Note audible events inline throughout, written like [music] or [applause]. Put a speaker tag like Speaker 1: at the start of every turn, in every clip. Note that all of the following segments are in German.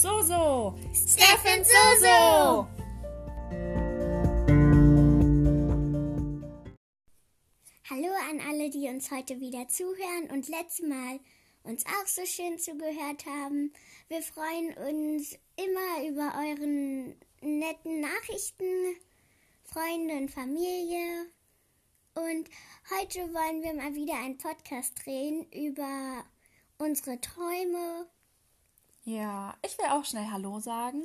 Speaker 1: Soso.
Speaker 2: Steffen Soso. Hallo an alle, die uns heute wieder zuhören und letztes Mal uns auch so schön zugehört haben. Wir freuen uns immer über euren netten Nachrichten, Freunde und Familie. Und heute wollen wir mal wieder einen Podcast drehen über unsere Träume.
Speaker 1: Ja, ich will auch schnell Hallo sagen.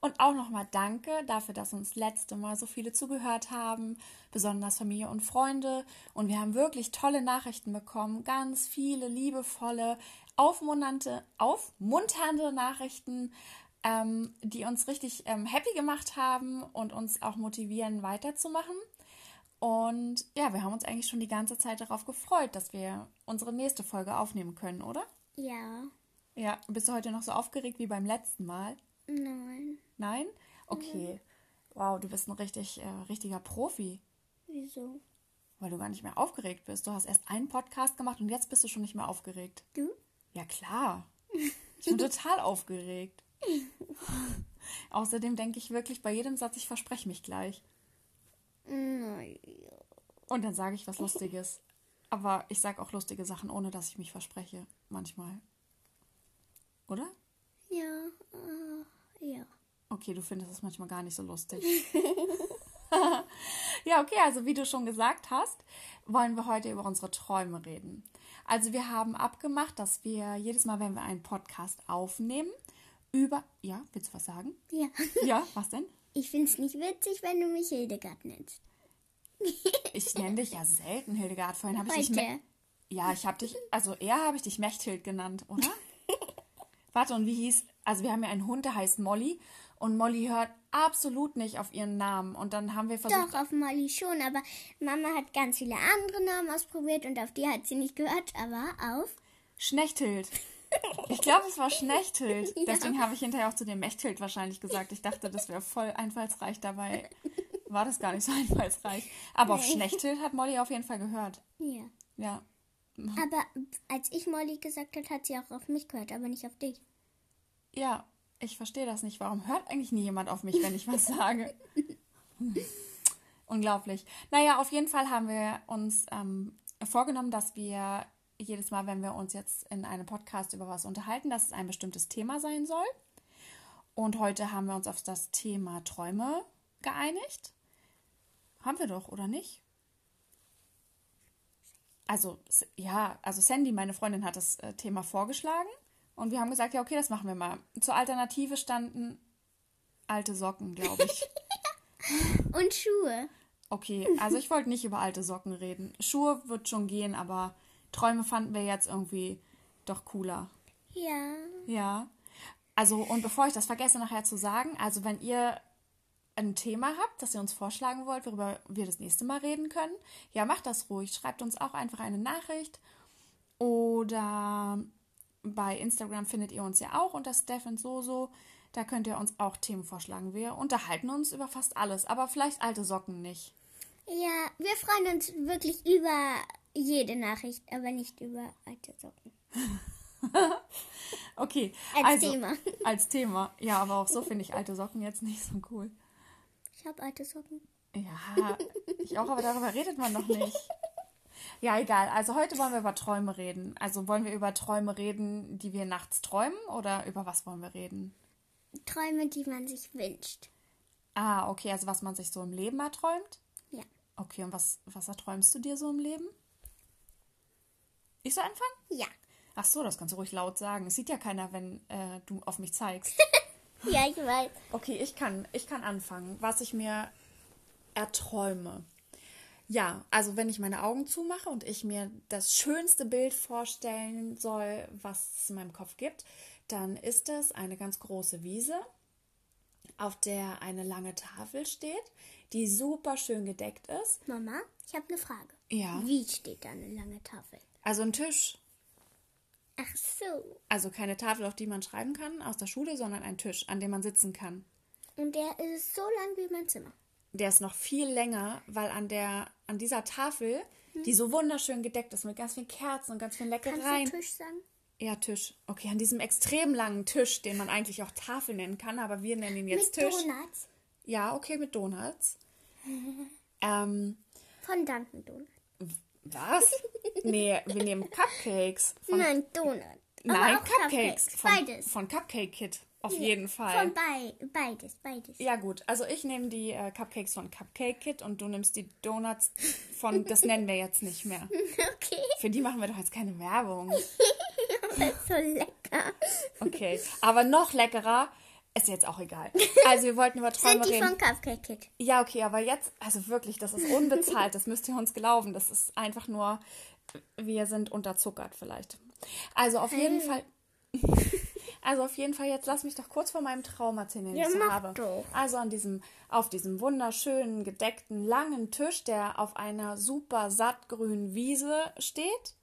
Speaker 1: Und auch nochmal danke dafür, dass uns letzte Mal so viele zugehört haben, besonders Familie und Freunde. Und wir haben wirklich tolle Nachrichten bekommen, ganz viele liebevolle, aufmunternde, aufmunternde Nachrichten, ähm, die uns richtig ähm, happy gemacht haben und uns auch motivieren, weiterzumachen. Und ja, wir haben uns eigentlich schon die ganze Zeit darauf gefreut, dass wir unsere nächste Folge aufnehmen können, oder?
Speaker 2: Ja.
Speaker 1: Ja, bist du heute noch so aufgeregt wie beim letzten Mal?
Speaker 2: Nein.
Speaker 1: Nein? Okay. Wow, du bist ein richtig, äh, richtiger Profi,
Speaker 2: Wieso?
Speaker 1: weil du gar nicht mehr aufgeregt bist. Du hast erst einen Podcast gemacht und jetzt bist du schon nicht mehr aufgeregt.
Speaker 2: Du?
Speaker 1: Ja, klar. Ich bin [laughs] total aufgeregt. [laughs] Außerdem denke ich wirklich bei jedem Satz, ich verspreche mich gleich.
Speaker 2: Nein.
Speaker 1: Und dann sage ich was [laughs] Lustiges. Aber ich sage auch lustige Sachen, ohne dass ich mich verspreche. Manchmal. Oder?
Speaker 2: Ja. Äh, ja.
Speaker 1: Okay, du findest es manchmal gar nicht so lustig. [laughs] ja, okay, also wie du schon gesagt hast, wollen wir heute über unsere Träume reden. Also wir haben abgemacht, dass wir jedes Mal, wenn wir einen Podcast aufnehmen, über... Ja, willst du was sagen?
Speaker 2: Ja. [laughs]
Speaker 1: Ja, was denn?
Speaker 2: Ich find's nicht witzig, wenn du mich Hildegard nennst. [laughs]
Speaker 1: Ich nenne dich ja selten Hildegard. Vorhin habe ich dich... Ja, ich habe dich... Also eher habe ich dich Mechthild genannt, oder? Warte, und wie hieß... Also wir haben ja einen Hund, der heißt Molly. Und Molly hört absolut nicht auf ihren Namen. Und dann haben wir versucht...
Speaker 2: Doch, auf Molly schon, aber Mama hat ganz viele andere Namen ausprobiert und auf die hat sie nicht gehört, aber auf.
Speaker 1: Schnechthild. Ich glaube, es war Schnechthild. [laughs] Deswegen habe ich hinterher auch zu dem Mechthild wahrscheinlich gesagt. Ich dachte, das wäre voll einfallsreich. Dabei war das gar nicht so einfallsreich. Aber auf
Speaker 2: Nee.
Speaker 1: Schnechthild hat Molly auf jeden Fall gehört.
Speaker 2: Ja.
Speaker 1: Ja.
Speaker 2: Aber als ich Molly gesagt hat, hat sie auch auf mich gehört, aber nicht auf dich.
Speaker 1: Ja, ich verstehe das nicht. Warum hört eigentlich nie jemand auf mich, wenn ich was sage? Hm. [laughs] Unglaublich. Naja, auf jeden Fall haben wir uns ähm, vorgenommen, dass wir jedes Mal, wenn wir uns jetzt in einem Podcast über was unterhalten, dass es ein bestimmtes Thema sein soll. Und heute haben wir uns auf das Thema Träume geeinigt. Haben wir doch, oder nicht? Also, ja, also Sandy, meine Freundin, hat das äh, Thema vorgeschlagen. Und wir haben gesagt, ja, okay, das machen wir mal. Zur Alternative standen alte Socken, glaube ich. [laughs]
Speaker 2: Und Schuhe.
Speaker 1: Okay, also ich wollte nicht über alte Socken reden. Schuhe wird schon gehen, aber Träume fanden wir jetzt irgendwie doch cooler.
Speaker 2: Ja.
Speaker 1: Ja. Also, und bevor ich das vergesse, nachher zu sagen, also wenn ihr ein Thema habt, das ihr uns vorschlagen wollt, worüber wir das nächste Mal reden können, ja, macht das ruhig. Schreibt uns auch einfach eine Nachricht. Oder bei Instagram findet ihr uns ja auch unter Stefan Soso. Da könnt ihr uns auch Themen vorschlagen. Wir unterhalten uns über fast alles, aber vielleicht alte Socken nicht.
Speaker 2: Ja, wir freuen uns wirklich über jede Nachricht, aber nicht über alte Socken. [laughs]
Speaker 1: Okay.
Speaker 2: Als
Speaker 1: also,
Speaker 2: Thema. [laughs]
Speaker 1: Als Thema. Ja, aber auch so finde ich alte Socken jetzt nicht so cool.
Speaker 2: Ich habe alte Socken.
Speaker 1: Ja, ich auch, aber darüber redet man noch nicht. [laughs] Ja, egal. Also heute wollen wir über Träume reden. Also wollen wir über Träume reden, die wir nachts träumen oder über was wollen wir reden?
Speaker 2: Träume, die man sich wünscht.
Speaker 1: Ah, okay, also was man sich so im Leben erträumt.
Speaker 2: Ja.
Speaker 1: Okay, und was, was erträumst du dir so im Leben? Ich soll anfangen?
Speaker 2: Ja.
Speaker 1: Ach so, das kannst du ruhig laut sagen. Es sieht ja keiner, wenn äh, du auf mich zeigst. [laughs]
Speaker 2: Ja, ich weiß.
Speaker 1: Okay, ich kann, ich kann anfangen, was ich mir erträume. Ja, also wenn ich meine Augen zumache und ich mir das schönste Bild vorstellen soll, was es in meinem Kopf gibt, dann ist es eine ganz große Wiese, auf der eine lange Tafel steht, die super schön gedeckt ist.
Speaker 2: Mama, ich habe eine Frage.
Speaker 1: Ja.
Speaker 2: Wie steht da eine lange Tafel?
Speaker 1: Also ein Tisch.
Speaker 2: Ach so.
Speaker 1: Also keine Tafel, auf die man schreiben kann aus der Schule, sondern ein Tisch, an dem man sitzen kann.
Speaker 2: Und der ist so lang wie mein Zimmer.
Speaker 1: Der ist noch viel länger, weil an der an dieser Tafel, die so wunderschön gedeckt ist mit ganz vielen Kerzen und ganz vielen
Speaker 2: Kannst
Speaker 1: Leckereien.
Speaker 2: du Tisch sagen?
Speaker 1: Ja, Tisch. Okay, an diesem extrem langen Tisch, den man eigentlich auch Tafel nennen kann, aber wir nennen ihn jetzt
Speaker 2: Mit
Speaker 1: Tisch.
Speaker 2: Donuts.
Speaker 1: Ja, okay, mit Donuts. [laughs] ähm,
Speaker 2: Von Dunkin' Donuts.
Speaker 1: was? nee, wir nehmen Cupcakes. Von,
Speaker 2: Nein, Donut. Aber
Speaker 1: nein,
Speaker 2: auch
Speaker 1: Cupcakes. Von,
Speaker 2: Beides.
Speaker 1: Von Cupcake Kit. Auf jeden Fall.
Speaker 2: Von bei, beides, beides.
Speaker 1: Ja, gut. Also ich nehme die äh, Cupcakes von Cupcake Kit und du nimmst die Donuts von, das nennen wir jetzt nicht mehr. [laughs]
Speaker 2: Okay,
Speaker 1: Für die machen wir doch jetzt keine Werbung. [laughs]
Speaker 2: das ist so lecker.
Speaker 1: Okay. Aber noch leckerer ist jetzt auch egal. [laughs] Also wir wollten über Träume
Speaker 2: Sind die
Speaker 1: reden.
Speaker 2: von Cupcake Kid?
Speaker 1: Ja, okay, aber jetzt, also wirklich, das ist unbezahlt, das müsst ihr uns glauben. Das ist einfach nur, wir sind unterzuckert vielleicht. Also auf jeden Fall, also auf jeden Fall, jetzt lass mich doch kurz von meinem Traum erzählen, den
Speaker 2: Ja,
Speaker 1: ich so habe.
Speaker 2: doch.
Speaker 1: Also an diesem, auf diesem wunderschönen, gedeckten, langen Tisch, der auf einer super sattgrünen Wiese steht.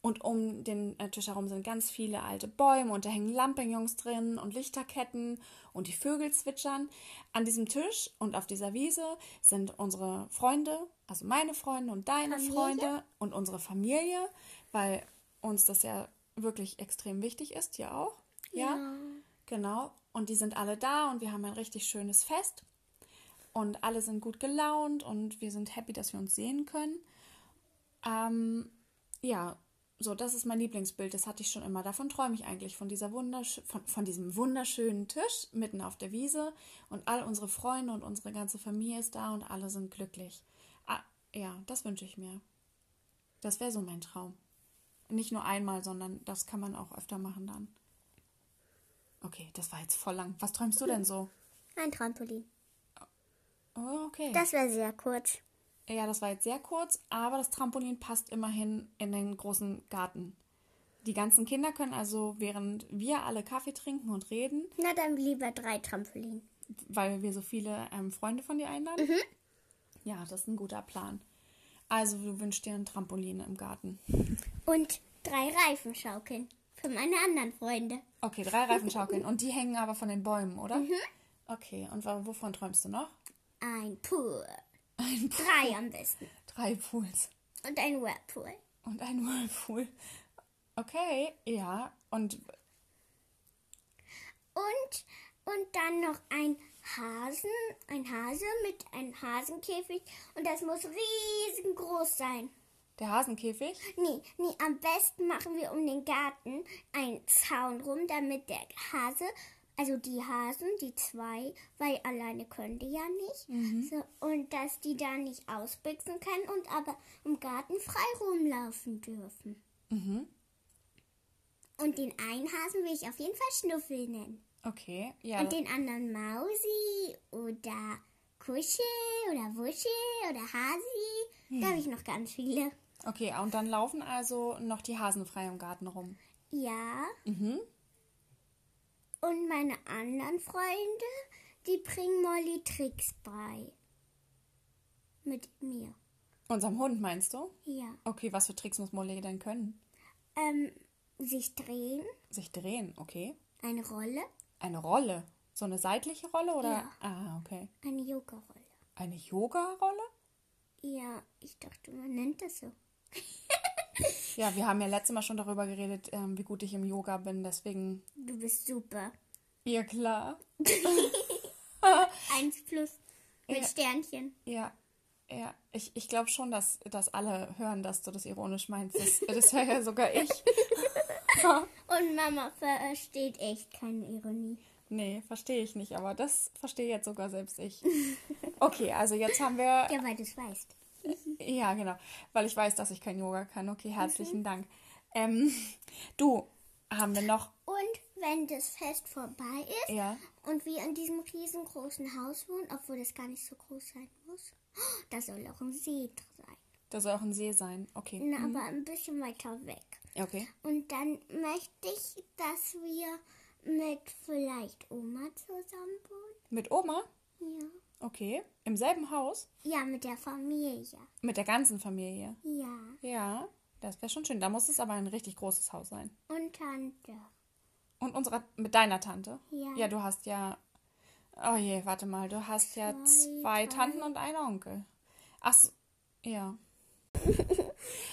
Speaker 1: Und um den äh, Tisch herum sind ganz viele alte Bäume und da hängen Lampignons drin und Lichterketten und die Vögel zwitschern. An diesem Tisch und auf dieser Wiese sind unsere Freunde, also meine Freunde und deine
Speaker 2: Familie?
Speaker 1: Freunde und unsere Familie, weil uns das ja wirklich extrem wichtig ist, ja auch. Ja, genau. Und die sind alle da und wir haben ein richtig schönes Fest. Und alle sind gut gelaunt und wir sind happy, dass wir uns sehen können. Ähm, ja, so, das ist mein Lieblingsbild. Das hatte ich schon immer. Davon träume ich eigentlich, von, dieser wundersch von, von diesem wunderschönen Tisch mitten auf der Wiese. Und all unsere Freunde und unsere ganze Familie ist da und alle sind glücklich. Ah, ja, das wünsche ich mir. Das wäre so mein Traum. Nicht nur einmal, sondern das kann man auch öfter machen dann. Okay, das war jetzt voll lang. Was träumst du denn so?
Speaker 2: Ein Trampolin.
Speaker 1: Oh, okay.
Speaker 2: Das wäre sehr kurz.
Speaker 1: Ja, das war jetzt sehr kurz, aber das Trampolin passt immerhin in den großen Garten. Die ganzen Kinder können also, während wir alle Kaffee trinken und reden,
Speaker 2: Na dann lieber drei Trampolin.
Speaker 1: weil wir so viele ähm, Freunde von dir einladen. Ja, das ist ein guter Plan. Also, du wünschst dir ein Trampolin im Garten.
Speaker 2: Und drei Reifenschaukeln. Für meine anderen Freunde.
Speaker 1: Okay, drei Reifenschaukeln. Und die hängen aber von den Bäumen, oder? Okay, und wovon träumst du noch?
Speaker 2: Ein Pool.
Speaker 1: Ein
Speaker 2: Drei am besten.
Speaker 1: Drei Pools.
Speaker 2: Und ein Whirlpool.
Speaker 1: Und ein Whirlpool. Okay, ja. Und
Speaker 2: Und, und dann noch ein Hasen, ein Hase mit einem Hasenkäfig. Und das muss riesengroß sein.
Speaker 1: Der Hasenkäfig?
Speaker 2: Nee, nee, am besten machen wir um den Garten einen Zaun rum, damit der Hase, also die Hasen, die zwei, weil alleine können die ja nicht, so, und dass die da nicht ausbüchsen können und aber im Garten frei rumlaufen dürfen. Und den einen Hasen will ich auf jeden Fall Schnuffel nennen.
Speaker 1: Okay, ja.
Speaker 2: Und den anderen Mausi oder Kuschel oder Wuschel oder Hasi. Da habe ich noch ganz viele.
Speaker 1: Okay, und dann laufen also noch die Hasen frei im Garten rum.
Speaker 2: Ja. Und meine anderen Freunde, die bringen Molly Tricks bei. Mit mir.
Speaker 1: Unserem Hund meinst du?
Speaker 2: Ja.
Speaker 1: Okay, was für Tricks muss Molly denn können?
Speaker 2: Ähm, sich drehen,
Speaker 1: Sich drehen, okay.
Speaker 2: eine Rolle,
Speaker 1: Eine Rolle. So eine seitliche Rolle oder?
Speaker 2: Ja.
Speaker 1: Ah, okay.
Speaker 2: eine Yoga-Rolle.
Speaker 1: Eine Yoga-Rolle?
Speaker 2: Ja, ich dachte, man nennt das so.
Speaker 1: Ja, wir haben ja letztes Mal schon darüber geredet, ähm, wie gut ich im Yoga bin, deswegen.
Speaker 2: Du bist super.
Speaker 1: Ja, klar. [laughs]
Speaker 2: Eins plus mit
Speaker 1: Ja.
Speaker 2: Sternchen.
Speaker 1: Ja, ja. Ich, ich glaube schon, dass, dass alle hören, dass du das ironisch meinst. Das, das höre ja sogar ich. [laughs]
Speaker 2: Und Mama versteht echt keine Ironie.
Speaker 1: Nee, verstehe ich nicht, aber das verstehe jetzt sogar selbst ich. Okay, also jetzt haben wir.
Speaker 2: Ja, weil du es weißt.
Speaker 1: Ja, genau. Weil ich weiß, dass ich kein Yoga kann. Okay, herzlichen Dank. Ähm, du, haben wir noch.
Speaker 2: Und wenn das Fest vorbei ist
Speaker 1: Ja.
Speaker 2: und wir in diesem riesengroßen Haus wohnen, obwohl das gar nicht so groß sein muss, da soll auch ein See sein.
Speaker 1: Da soll auch ein See sein. Okay.
Speaker 2: Na, aber ein bisschen weiter weg.
Speaker 1: Okay.
Speaker 2: Und dann möchte ich, dass wir mit vielleicht Oma zusammen wohnen.
Speaker 1: Mit Oma?
Speaker 2: Ja.
Speaker 1: Okay. Im selben Haus?
Speaker 2: Ja, mit der Familie.
Speaker 1: Mit der ganzen Familie?
Speaker 2: Ja.
Speaker 1: Ja. Das wäre schon schön. Da muss es aber ein richtig großes Haus sein.
Speaker 2: Und Tante.
Speaker 1: Und unsere, mit deiner Tante?
Speaker 2: Ja.
Speaker 1: Ja, du hast ja. Oh je, warte mal. Du hast ja
Speaker 2: Zwei,
Speaker 1: zwei. Tanten und einen Onkel. Ach so, ja. [laughs]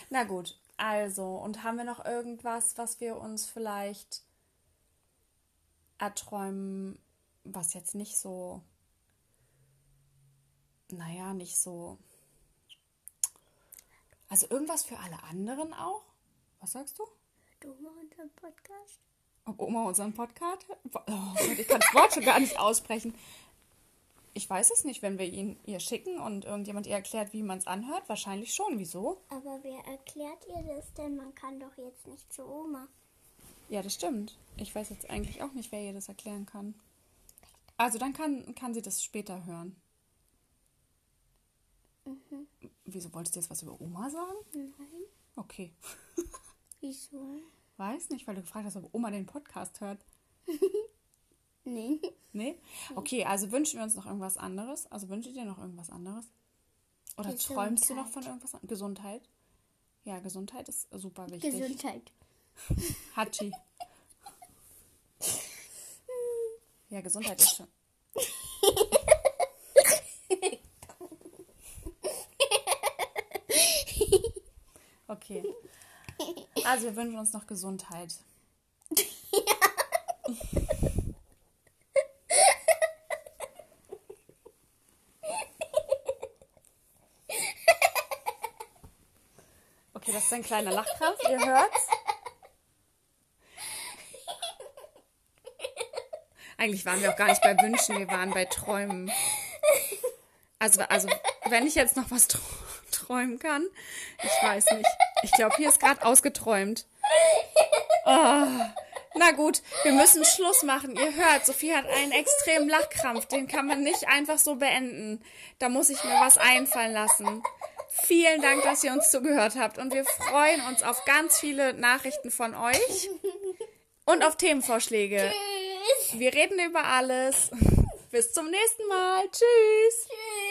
Speaker 1: Na gut. Also, und haben wir noch irgendwas, was wir uns vielleicht erträumen, was jetzt nicht so, naja, nicht so, also irgendwas für alle anderen auch? Was sagst du?
Speaker 2: Oma unseren Podcast.
Speaker 1: Ob Oma unseren Podcast? Oh ich kann das Wort schon gar nicht aussprechen. Ich weiß es nicht, wenn wir ihn ihr schicken und irgendjemand ihr erklärt, wie man es anhört. Wahrscheinlich schon. Wieso?
Speaker 2: Aber wer erklärt ihr das denn? Man kann doch jetzt nicht zu Oma.
Speaker 1: Ja, das stimmt. Ich weiß jetzt eigentlich auch nicht, wer ihr das erklären kann. Also dann kann, kann sie das später hören.
Speaker 2: Mhm.
Speaker 1: Wieso wolltest du jetzt was über Oma sagen?
Speaker 2: Nein.
Speaker 1: Okay. [laughs]
Speaker 2: Wieso?
Speaker 1: Weiß nicht, weil du gefragt hast, ob Oma den Podcast hört. [laughs]
Speaker 2: Nee.
Speaker 1: Nee? Okay, also wünschen wir uns noch irgendwas anderes? Also wünschst du dir noch irgendwas anderes? Oder träumst du noch von irgendwas anderes? Gesundheit? Ja, Gesundheit ist super wichtig.
Speaker 2: Gesundheit. [laughs]
Speaker 1: Hachi. Ja, Gesundheit ist schon. Okay. Also wir wünschen uns noch Gesundheit. Okay, das ist ein kleiner Lachkrampf, ihr hört's. Eigentlich waren wir auch gar nicht bei Wünschen, wir waren bei Träumen. Also, also wenn ich jetzt noch was tr- träumen kann, ich weiß nicht. Ich glaube, hier ist gerade ausgeträumt. Oh. Na gut, wir müssen Schluss machen. Ihr hört, Sophie hat einen extremen Lachkrampf. Den kann man nicht einfach so beenden. Da muss ich mir was einfallen lassen. Vielen Dank, dass ihr uns zugehört habt. Und wir freuen uns auf ganz viele Nachrichten von euch und auf Themenvorschläge.
Speaker 2: Tschüss.
Speaker 1: Wir reden über alles. Bis zum nächsten Mal. Tschüss.
Speaker 2: Tschüss.